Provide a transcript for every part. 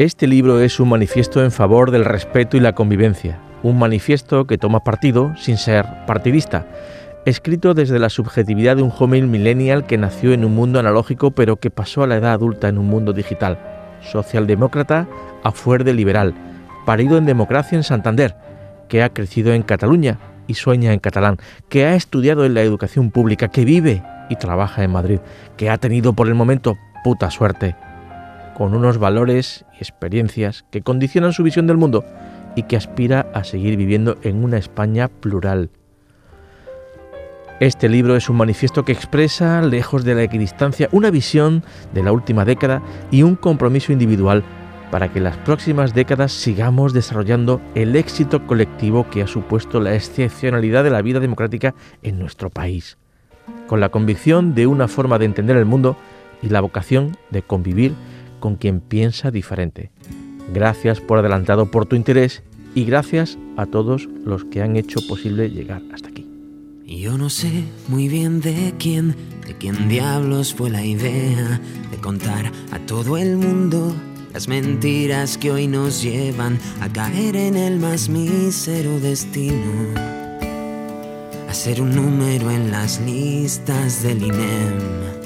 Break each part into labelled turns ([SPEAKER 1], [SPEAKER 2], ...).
[SPEAKER 1] Este libro es un manifiesto en favor del respeto y la convivencia, un manifiesto que toma partido sin ser partidista, escrito desde la subjetividad de un joven millennial que nació en un mundo analógico pero que pasó a la edad adulta en un mundo digital, socialdemócrata a fuerte liberal, parido en democracia en Santander, que ha crecido en Cataluña y sueña en catalán, que ha estudiado en la educación pública, que vive y trabaja en Madrid, que ha tenido por el momento puta suerte, con unos valores y experiencias que condicionan su visión del mundo y que aspira a seguir viviendo en una España plural. Este libro es un manifiesto que expresa, lejos de la equidistancia, una visión de la última década y un compromiso individual para que las próximas décadas sigamos desarrollando el éxito colectivo que ha supuesto la excepcionalidad de la vida democrática en nuestro país, con la convicción de una forma de entender el mundo y la vocación de convivir con quien piensa diferente. Gracias por adelantado por tu interés y gracias a todos los que han hecho posible llegar hasta aquí.
[SPEAKER 2] Yo no sé muy bien de quién, de quién diablos fue la idea de contar a todo el mundo las mentiras que hoy nos llevan a caer en el más mísero destino, a ser un número en las listas del INEM.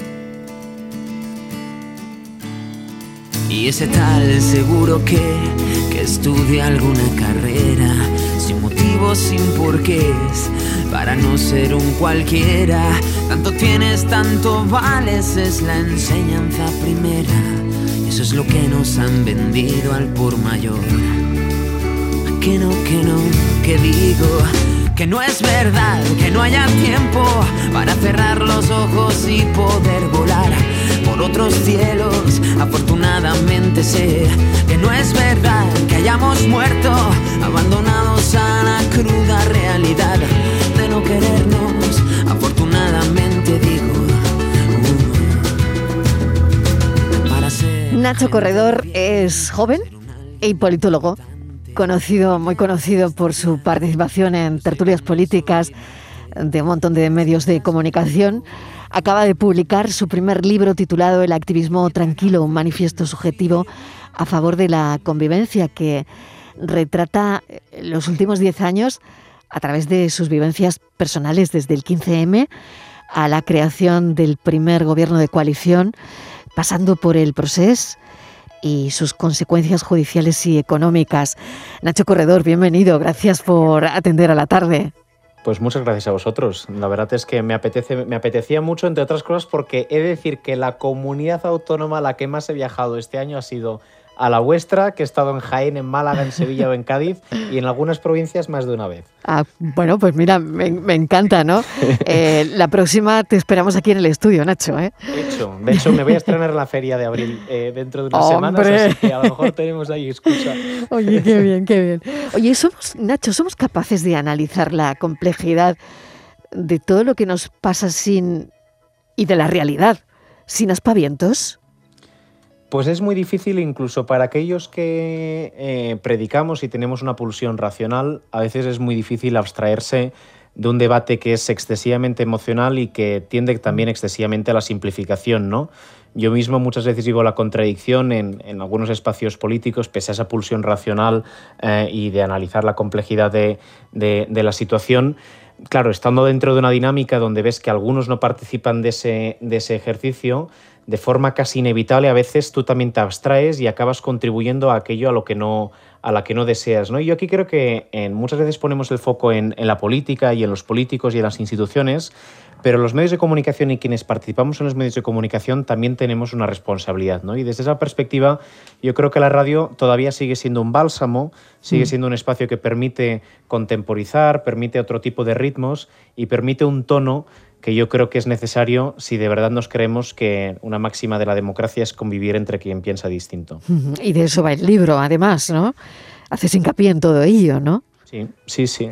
[SPEAKER 2] Y ese tal seguro que, que estudia alguna carrera, sin motivos, sin porqués, para no ser un cualquiera. Tanto tienes, tanto vales, es la enseñanza primera eso es lo que nos han vendido al por mayor. Que no, que no, que digo que no es verdad, que no haya tiempo para cerrar los ojos y poder volar otros cielos. Afortunadamente sé que no es verdad que hayamos muerto, abandonados a la cruda realidad de no querernos. Afortunadamente digo
[SPEAKER 3] Nacho Corredor es joven y politólogo, conocido, muy conocido por su participación en tertulias políticas de un montón de medios de comunicación. Acaba de publicar su primer libro titulado El activismo tranquilo, un manifiesto subjetivo a favor de la convivencia que retrata los últimos 10 años a través de sus vivencias personales desde el 15M a la creación del primer gobierno de coalición pasando por el proceso y sus consecuencias judiciales y económicas. Nacho Corredor, bienvenido. Gracias por atender a la tarde.
[SPEAKER 4] Pues muchas gracias a vosotros. La verdad es que me, apetece, me apetecía mucho, entre otras cosas, porque he de decir que la comunidad autónoma a la que más he viajado este año ha sido a la vuestra, que he estado en Jaén, en Málaga, en Sevilla o en Cádiz y en algunas provincias más de una vez.
[SPEAKER 3] Ah, bueno, pues mira, me, encanta, ¿no? Eh, la próxima te esperamos aquí en el estudio, Nacho. ¿eh?
[SPEAKER 4] De hecho, de hecho me voy a estrenar la feria de abril eh, dentro de unas semanas, así que a lo mejor tenemos ahí excusa.
[SPEAKER 3] Oye, qué bien, qué bien. Oye, somos, Nacho, ¿somos capaces de analizar la complejidad de todo lo que nos pasa sin... y de la realidad, sin aspavientos?
[SPEAKER 4] Pues es muy difícil incluso para aquellos que eh, predicamos y tenemos una pulsión racional, a veces es muy difícil abstraerse de un debate que es excesivamente emocional y que tiende también excesivamente a la simplificación, ¿no? Yo mismo muchas veces vivo la contradicción en, algunos espacios políticos, pese a esa pulsión racional eh, y de analizar la complejidad de, de, la situación. Claro, estando dentro de una dinámica donde ves que algunos no participan de ese, de ese ejercicio, de forma casi inevitable a veces tú también te abstraes y acabas contribuyendo a aquello a lo que no a la que no deseas. ¿no? Y yo aquí creo que en, muchas veces ponemos el foco en, la política y en los políticos y en las instituciones, pero los medios de comunicación y quienes participamos en los medios de comunicación también tenemos una responsabilidad. ¿no? Y desde esa perspectiva, yo creo que la radio todavía sigue siendo un bálsamo, sigue mm. siendo un espacio que permite contemporizar, permite otro tipo de ritmos y permite un tono que yo creo que es necesario si de verdad nos creemos que una máxima de la democracia es convivir entre quien piensa distinto.
[SPEAKER 3] Y de eso va el libro, además, ¿no? Haces hincapié en todo ello, ¿no?
[SPEAKER 4] Sí, sí, sí.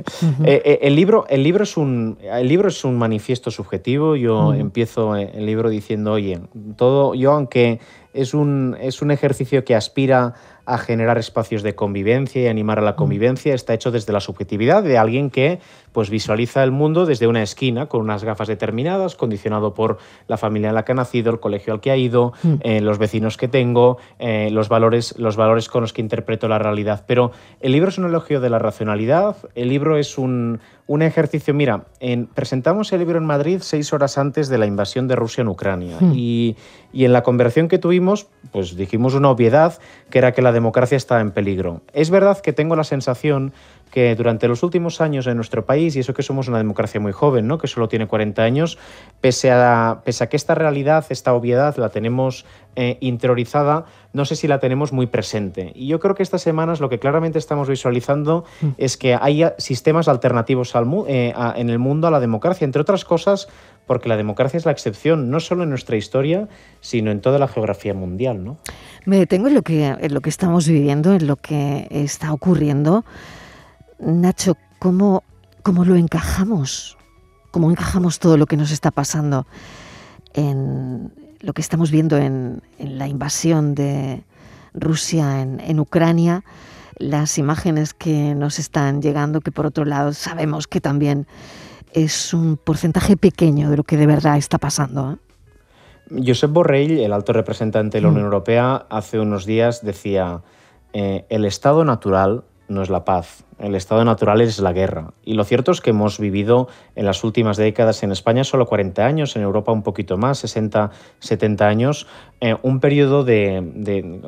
[SPEAKER 4] Eh, eh, el, libro, el, libro es un, el libro es un manifiesto subjetivo. Yo empiezo el libro diciendo, oye, todo, yo aunque es un, es un ejercicio que aspira a generar espacios de convivencia y animar a la convivencia está hecho desde la subjetividad de alguien que pues visualiza el mundo desde una esquina con unas gafas determinadas, condicionado por la familia en la que ha nacido, el colegio al que ha ido, mm. eh, los vecinos que tengo, eh, los, valores, los valores con los que interpreto la realidad. Pero el libro es un elogio de la racionalidad, el libro es un, un ejercicio. Mira, en, presentamos el libro en Madrid seis horas antes de la invasión de Rusia en Ucrania mm. y, y en la conversación que tuvimos, pues dijimos una obviedad que era que la democracia estaba en peligro. Es verdad que tengo la sensación que durante los últimos años en nuestro país, y eso que somos una democracia muy joven, ¿no? que solo tiene 40 años, pese a, pese a que esta realidad, esta obviedad la tenemos eh, interiorizada, no sé si la tenemos muy presente. Y yo creo que estas semanas lo que claramente estamos visualizando mm. es que hay sistemas alternativos al, eh, en el mundo a la democracia, entre otras cosas porque la democracia es la excepción, no solo en nuestra historia, sino en toda la geografía mundial. ¿no?
[SPEAKER 3] Me detengo en lo que, en lo que estamos viviendo, en lo que está ocurriendo. Nacho, ¿cómo, cómo lo encajamos? ¿Cómo encajamos todo lo que nos está pasando en lo que estamos viendo en, la invasión de Rusia en, en Ucrania? Las imágenes que nos están llegando, que por otro lado sabemos que también es un porcentaje pequeño de lo que de verdad está pasando.
[SPEAKER 4] ¿eh? Josep Borrell, el alto representante de la Unión mm. Europea, hace unos días decía, eh, el estado natural no es la paz, el estado natural es la guerra. Y lo cierto es que hemos vivido en las últimas décadas en España solo 40 años, en Europa un poquito más, 60, 70 años, eh, un periodo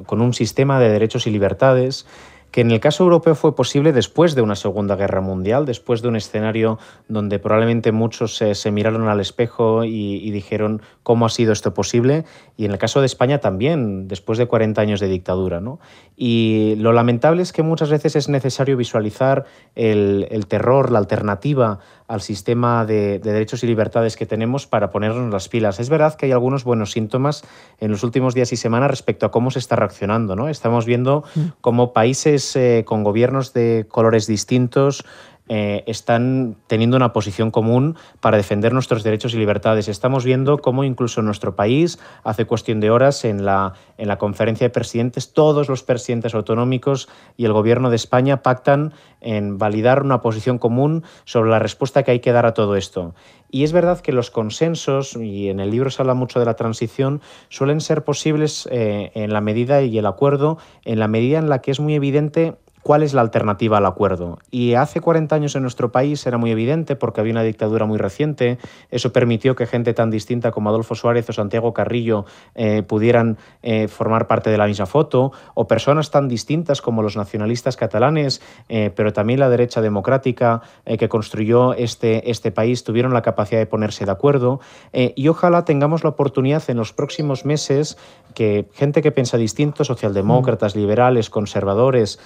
[SPEAKER 4] con un sistema de derechos y libertades que en el caso europeo fue posible después de una Segunda Guerra Mundial, después de un escenario donde probablemente muchos se, miraron al espejo y, dijeron cómo ha sido esto posible, y en el caso de España también, después de 40 años de dictadura. ¿no? Y lo lamentable es que muchas veces es necesario visualizar el, el terror, la alternativa al sistema de, derechos y libertades que tenemos para ponernos las pilas. Es verdad que hay algunos buenos síntomas en los últimos días y semanas respecto a cómo se está reaccionando. ¿no? Estamos viendo mm. cómo países eh, con gobiernos de colores distintos eh, están teniendo una posición común para defender nuestros derechos y libertades. Estamos viendo cómo incluso en nuestro país, hace cuestión de horas, en la, en la conferencia de presidentes, todos los presidentes autonómicos y el gobierno de España pactan en validar una posición común sobre la respuesta que hay que dar a todo esto. Y es verdad que los consensos, y en el libro se habla mucho de la transición, suelen ser posibles eh, en la medida y el acuerdo, en la medida en la que es muy evidente cuál es la alternativa al acuerdo. Y hace 40 años en nuestro país era muy evidente porque había una dictadura muy reciente. Eso permitió que gente tan distinta como Adolfo Suárez o Santiago Carrillo eh, pudieran eh, formar parte de la misma foto, o personas tan distintas como los nacionalistas catalanes, eh, pero también la derecha democrática que construyó este, este país, tuvieron la capacidad de ponerse de acuerdo. y ojalá tengamos la oportunidad en los próximos meses que gente que piensa distinto, socialdemócratas, mm. liberales, conservadores,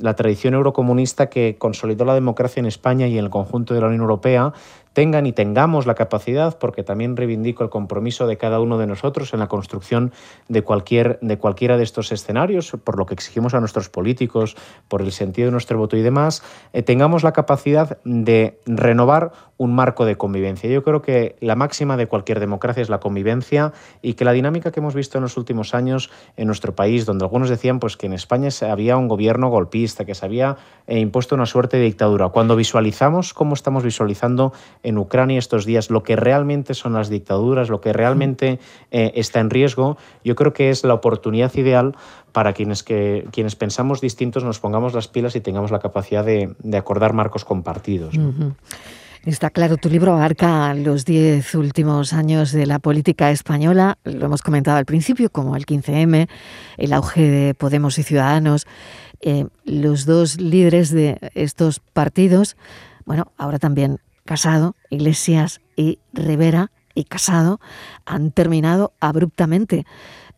[SPEAKER 4] la tradición eurocomunista que consolidó la democracia en España y en el conjunto de la Unión Europea, tengan y tengamos la capacidad, porque también reivindico el compromiso de cada uno de nosotros en la construcción de, cualquier, de cualquiera de estos escenarios, por lo que exigimos a nuestros políticos, por el sentido de nuestro voto y demás, eh, tengamos la capacidad de renovar un marco de convivencia. Yo creo que la máxima de cualquier democracia es la convivencia y que la dinámica que hemos visto en los últimos años en nuestro país, donde algunos decían pues, que en España había un gobierno golpista, que se había eh, impuesto una suerte de dictadura, cuando visualizamos cómo estamos visualizando en Ucrania estos días, lo que realmente son las dictaduras, lo que realmente eh, está en riesgo, yo creo que es la oportunidad ideal para quienes, que, quienes pensamos distintos nos pongamos las pilas y tengamos la capacidad de, acordar marcos compartidos.
[SPEAKER 3] Está claro, tu libro abarca los diez últimos años de la política española, lo hemos comentado al principio, como el 15M, el auge de Podemos y Ciudadanos, eh, los dos líderes de estos partidos, bueno, ahora también Casado, Iglesias y Rivera y Casado han terminado abruptamente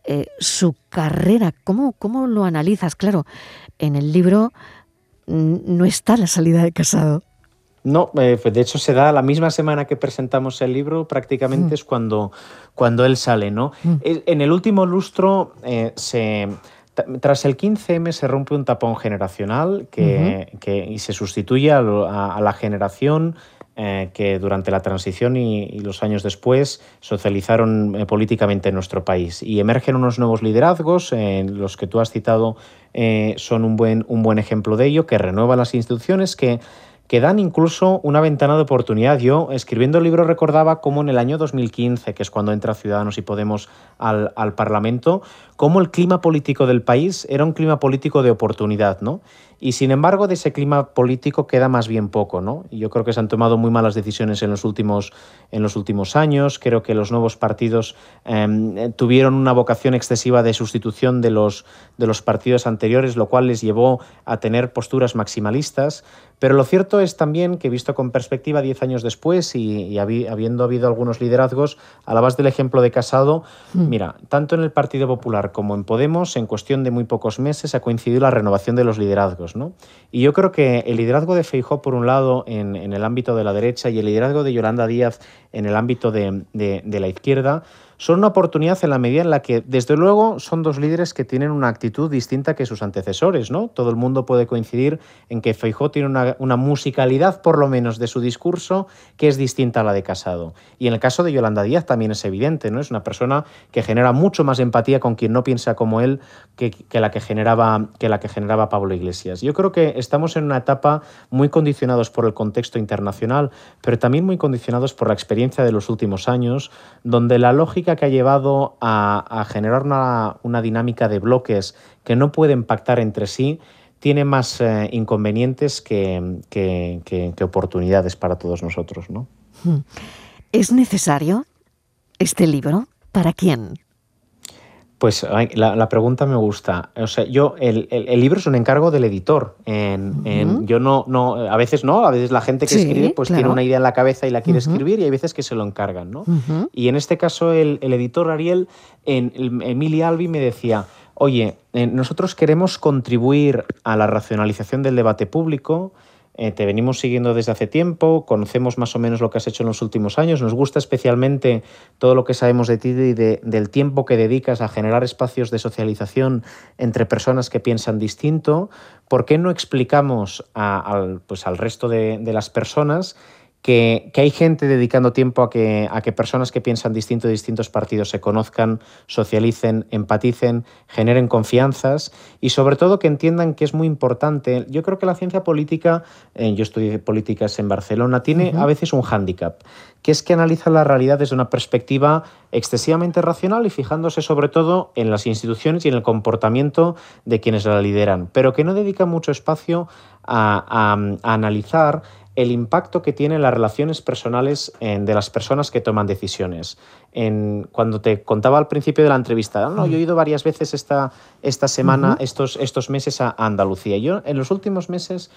[SPEAKER 3] eh, su carrera. ¿Cómo, ¿Cómo lo analizas? Claro, en el libro no está la salida de Casado.
[SPEAKER 4] No, eh, pues de hecho se da la misma semana que presentamos el libro, prácticamente mm. es cuando, cuando él sale, ¿no? Mm. En el último lustro eh, se tras el 15M se rompe un tapón generacional que, y se sustituye a, la generación eh, que durante la transición y, los años después socializaron eh, políticamente en nuestro país. Y emergen unos nuevos liderazgos, en los que tú has citado eh, son un buen, un buen ejemplo de ello, que renuevan las instituciones, que que dan incluso una ventana de oportunidad. Yo, escribiendo el libro, recordaba cómo en el año 2015, que es cuando entra Ciudadanos y Podemos al, Parlamento, cómo el clima político del país era un clima político de oportunidad, ¿no? Y sin embargo, de ese clima político queda más bien poco, ¿no? Yo creo que se han tomado muy malas decisiones en los últimos, en los últimos años. Creo que los nuevos partidos em, tuvieron una vocación excesiva de sustitución de los, de los partidos anteriores, lo cual les llevó a tener posturas maximalistas. Pero lo cierto es también que, visto con perspectiva diez años después y, habiendo habido algunos liderazgos, a la base del ejemplo de Casado, hmm. mira, tanto en el Partido Popular como en Podemos, en cuestión de muy pocos meses ha coincidido la renovación de los liderazgos. ¿no? Y yo creo que el liderazgo de Feijó, por un lado, en, el ámbito de la derecha y el liderazgo de Yolanda Díaz en el ámbito de, de la izquierda, son una oportunidad en la medida en la que, desde luego, son dos líderes que tienen una actitud distinta que sus antecesores, ¿no? Todo el mundo puede coincidir en que Feijó tiene una, musicalidad, por lo menos, de su discurso que es distinta a la de Casado. Y en el caso de Yolanda Díaz también es evidente, ¿no? Es una persona que genera mucho más empatía con quien no piensa como él que, la, que, generaba, que la que generaba Pablo Iglesias. Yo creo que estamos en una etapa muy condicionados por el contexto internacional, pero también muy condicionados por la experiencia de los últimos años, donde la lógica que ha llevado a, generar una, dinámica de bloques que no pueden pactar entre sí tiene más eh, inconvenientes que, oportunidades para todos nosotros. ¿no? Hmm.
[SPEAKER 3] ¿Es necesario este libro? ¿Para quién?
[SPEAKER 4] Pues la, pregunta me gusta. O sea, yo, el, libro es un encargo del editor. En, yo no, no, a veces no, a veces la gente que escribe pues tiene una idea en la cabeza y la quiere escribir y hay veces que se lo encargan, ¿no? Y en este caso el, editor Ariel, en, Emilia Albi me decía, oye, eh, nosotros queremos contribuir a la racionalización del debate público, eh, te venimos siguiendo desde hace tiempo, conocemos más o menos lo que has hecho en los últimos años, nos gusta especialmente todo lo que sabemos de ti y del tiempo que dedicas a generar espacios de socialización entre personas que piensan distinto. ¿Por qué no explicamos al, pues, al resto de, de las personas que, hay gente dedicando tiempo a que, a que personas que piensan distinto de distintos partidos se conozcan, socialicen, empaticen, generen confianzas y sobre todo que entiendan que es muy importante. Yo creo que la ciencia política, eh, yo estudié políticas en Barcelona, tiene a veces un hándicap, que es que analiza la realidad desde una perspectiva excesivamente racional y fijándose sobre todo en las instituciones y en el comportamiento de quienes la lideran, pero que no dedica mucho espacio a, a analizar el impacto que tienen las relaciones personales de las personas que toman decisiones. En, cuando te contaba al principio de la entrevista, no, yo he ido varias veces esta, esta semana, estos, estos meses a Andalucía. Yo en los últimos meses,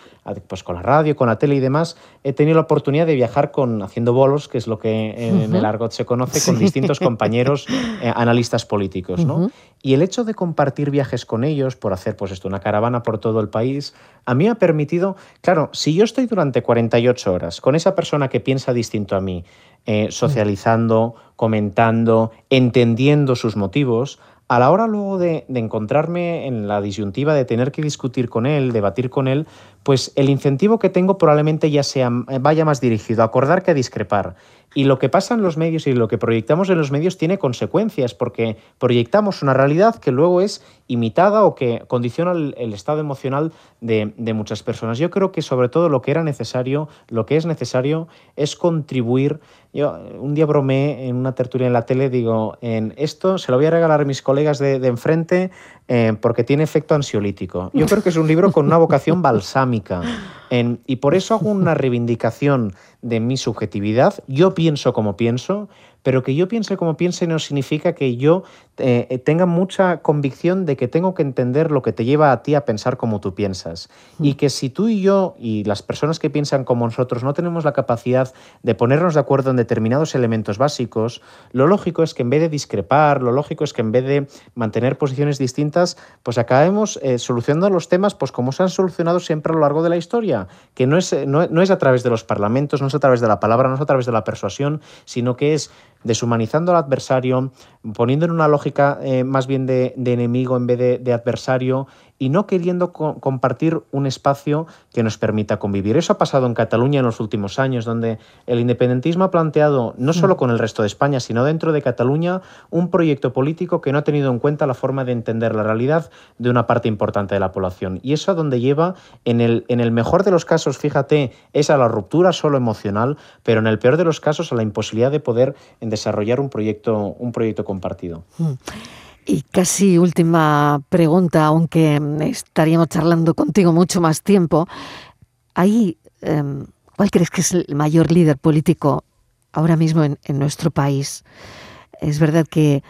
[SPEAKER 4] pues con la radio, con la tele y demás, he tenido la oportunidad de viajar con, haciendo bolos, que es lo que en el argot se conoce, con distintos compañeros eh, analistas políticos. ¿no? Y el hecho de compartir viajes con ellos, por hacer pues esto, una caravana por todo el país, a mí me ha permitido, claro, si yo estoy durante 48 horas con esa persona que piensa distinto a mí, eh, socializando, comentando, entendiendo sus motivos, a la hora luego de, encontrarme en la disyuntiva de tener que discutir con él, debatir con él, pues el incentivo que tengo probablemente ya sea, vaya más dirigido a acordar que a discrepar. Y lo que pasa en los medios y lo que proyectamos en los medios tiene consecuencias, porque proyectamos una realidad que luego es imitada o que condiciona el, estado emocional de, muchas personas. Yo creo que sobre todo lo que era necesario, lo que es necesario es contribuir. Yo un día bromeé en una tertulia en la tele, digo, en esto se lo voy a regalar a mis colegas de, enfrente eh, porque tiene efecto ansiolítico. Yo creo que es un libro con una vocación balsámica. y por eso hago una reivindicación de mi subjetividad. Yo pienso como pienso, pero que yo piense como piense no significa que yo eh, eh, tenga mucha convicción de que tengo que entender lo que te lleva a ti a pensar como tú piensas. Mm. Y que si tú y yo y las personas que piensan como nosotros no tenemos la capacidad de ponernos de acuerdo en determinados elementos básicos, lo lógico es que en vez de discrepar, lo lógico es que en vez de mantener posiciones distintas, pues acabemos eh, solucionando los temas pues como se han solucionado siempre a lo largo de la historia, que no es, no es a través de los parlamentos, no es a través de la palabra, no es a través de la persuasión, sino que es deshumanizando al adversario, poniendo en una lógica eh, más bien de, enemigo en vez de adversario y no queriendo compartir un espacio que nos permita convivir. Eso ha pasado en Cataluña en los últimos años, donde el independentismo ha planteado, no solo mm. con el resto de España, sino dentro de Cataluña, un proyecto político que no ha tenido en cuenta la forma de entender la realidad de una parte importante de la población. Y eso a donde lleva, en el, en el mejor de los casos, fíjate, es a la ruptura solo emocional, pero en el peor de los casos a la imposibilidad de poder desarrollar un proyecto, un proyecto compartido. Mm.
[SPEAKER 3] Y casi última pregunta, aunque estaríamos charlando contigo mucho más tiempo. Ahí, em, ¿cuál crees que es el mayor líder político ahora mismo en, nuestro país? Es verdad que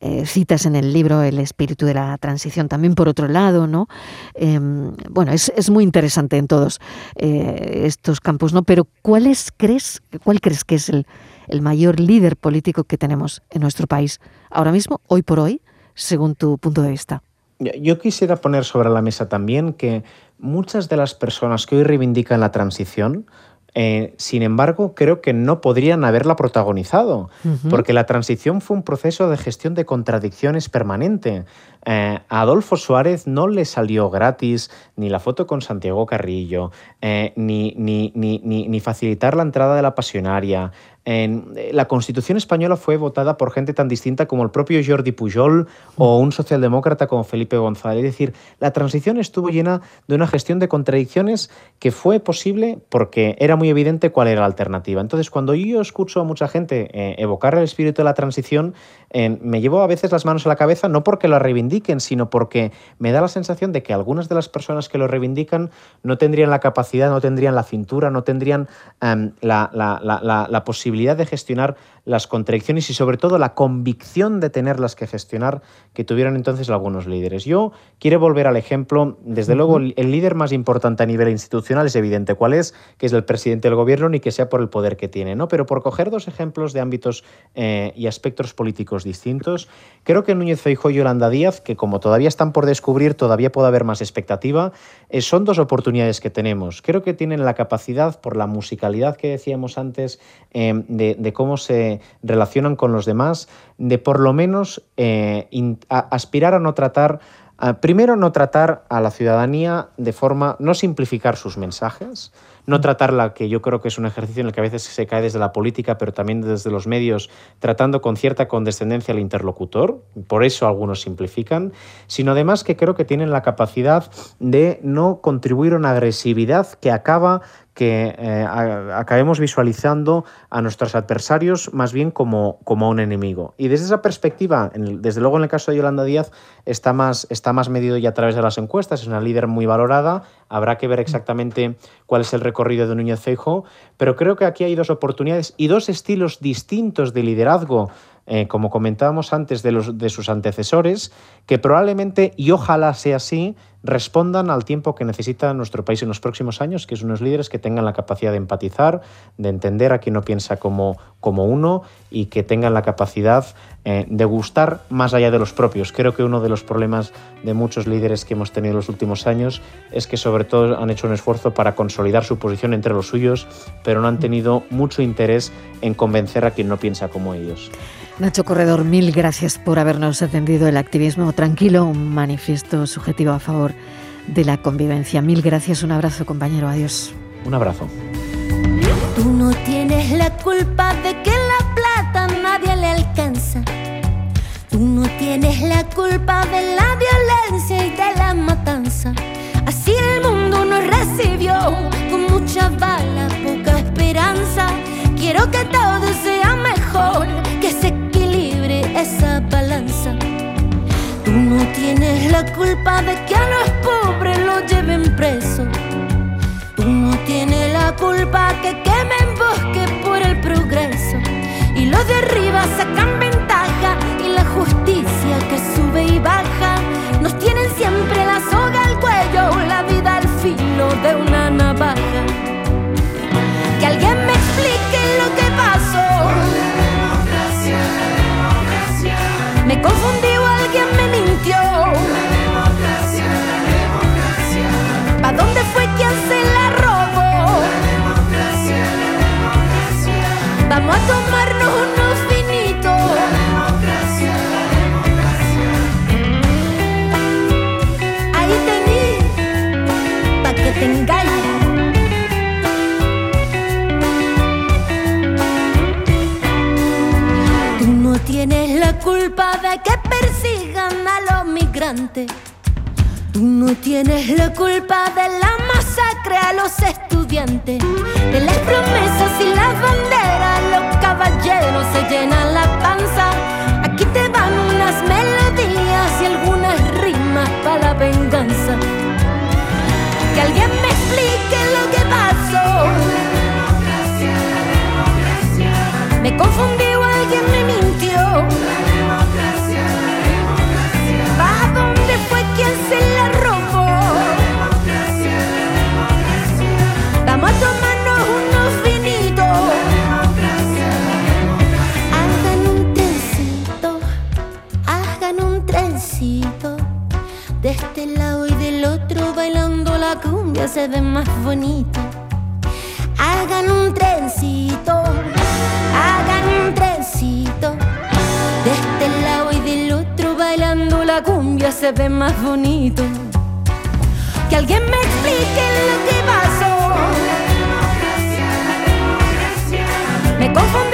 [SPEAKER 3] eh, citas en el libro el espíritu de la transición también por otro lado, ¿no? Em, bueno, es, muy interesante en todos eh, estos campos, ¿no? Pero ¿cuál crees, cuál crees que es el, el mayor líder político que tenemos en nuestro país ahora mismo, hoy por hoy? Según tu punto de vista.
[SPEAKER 4] Yo quisiera poner sobre la mesa también que muchas de las personas que hoy reivindican la transición, eh, sin embargo, creo que no podrían haberla protagonizado, porque la transición fue un proceso de gestión de contradicciones permanente. Eh, a Adolfo Suárez no le salió gratis ni la foto con Santiago Carrillo, eh, ni, ni, ni, ni, facilitar la entrada de la pasionaria, eh, la Constitución española fue votada por gente tan distinta como el propio Jordi Pujol o un socialdemócrata como Felipe González. Es decir, la transición estuvo llena de una gestión de contradicciones que fue posible porque era muy evidente cuál era la alternativa. Entonces, cuando yo escucho a mucha gente eh, evocar el espíritu de la transición, eh, me llevo a veces las manos a la cabeza, no porque lo reivindiquen, sino porque me da la sensación de que algunas de las personas que lo reivindican no tendrían la capacidad, no tendrían la cintura, no tendrían em, la, la posibilidad de gestionar las contradicciones y sobre todo la convicción de tenerlas que gestionar que tuvieron entonces algunos líderes. Yo quiero volver al ejemplo, desde luego el líder más importante a nivel institucional es evidente cuál es, que es el presidente del gobierno, ni que sea por el poder que tiene, ¿no? Pero por coger dos ejemplos de ámbitos eh, y aspectos políticos distintos, creo que Núñez Feijóo y Yolanda Díaz, que como todavía están por descubrir, todavía puede haber más expectativa, eh, son dos oportunidades que tenemos. Creo que tienen la capacidad, por la musicalidad que decíamos antes, eh, de, cómo se relacionan con los demás, de por lo menos eh, aspirar a no tratar, primero no tratar a la ciudadanía de forma, no simplificar sus mensajes, no tratarla, que yo creo que es un ejercicio en el que a veces se cae desde la política, pero también desde los medios, tratando con cierta condescendencia al interlocutor, por eso algunos simplifican, sino además que creo que tienen la capacidad de no contribuir a una agresividad que acaba que eh, acabemos visualizando a nuestros adversarios más bien como, como un enemigo. Y desde esa perspectiva, desde luego en el caso de Yolanda Díaz, está más, está más medido ya a través de las encuestas, es una líder muy valorada, habrá que ver exactamente cuál es el recorrido de Núñez Feijóo, pero creo que aquí hay dos oportunidades y dos estilos distintos de liderazgo eh, como comentábamos antes, de, los, de sus antecesores, que probablemente, y ojalá sea así, respondan al tiempo que necesita nuestro país en los próximos años, que es unos líderes que tengan la capacidad de empatizar, de entender a quien no piensa como, como uno y que tengan la capacidad eh, de gustar más allá de los propios. Creo que uno de los problemas de muchos líderes que hemos tenido en los últimos años es que sobre todo han hecho un esfuerzo para consolidar su posición entre los suyos, pero no han tenido mucho interés en convencer a quien no piensa como ellos.
[SPEAKER 3] Nacho Corredor, mil gracias por habernos atendido el activismo tranquilo, un manifiesto subjetivo a favor de la convivencia. Mil gracias, un abrazo compañero, adiós.
[SPEAKER 4] Un abrazo.
[SPEAKER 5] Tú no tienes la culpa de que la plata nadie le alcanza. Tú no tienes la culpa de la violencia y de la matanza. Así el mundo nos recibió con mucha bala, poca esperanza. Quiero que la culpa de que a los pobres lo lleven preso. Tú no tienes la culpa que quemen bosque por el progreso. Y los de arriba sacan ventaja y la justicia que sube y baja. Nos tienen siempre la soga al cuello, la vida al filo de una navaja. Que alguien me explique lo que pasó. Me confundí o alguien me mintió. Tienes la culpa de la masacre a los estudiantes, de las promesas y las banderas, los caballeros se llenan la panza. Aquí te van unas melodías y algunas rimas para la venganza. Que alguien me explique lo que pasó. Me confundí se ve más bonito. Hagan un trencito, hagan un trencito. De este lado y del otro bailando la cumbia se ve más bonito. Que alguien me explique lo que pasó. Me confundí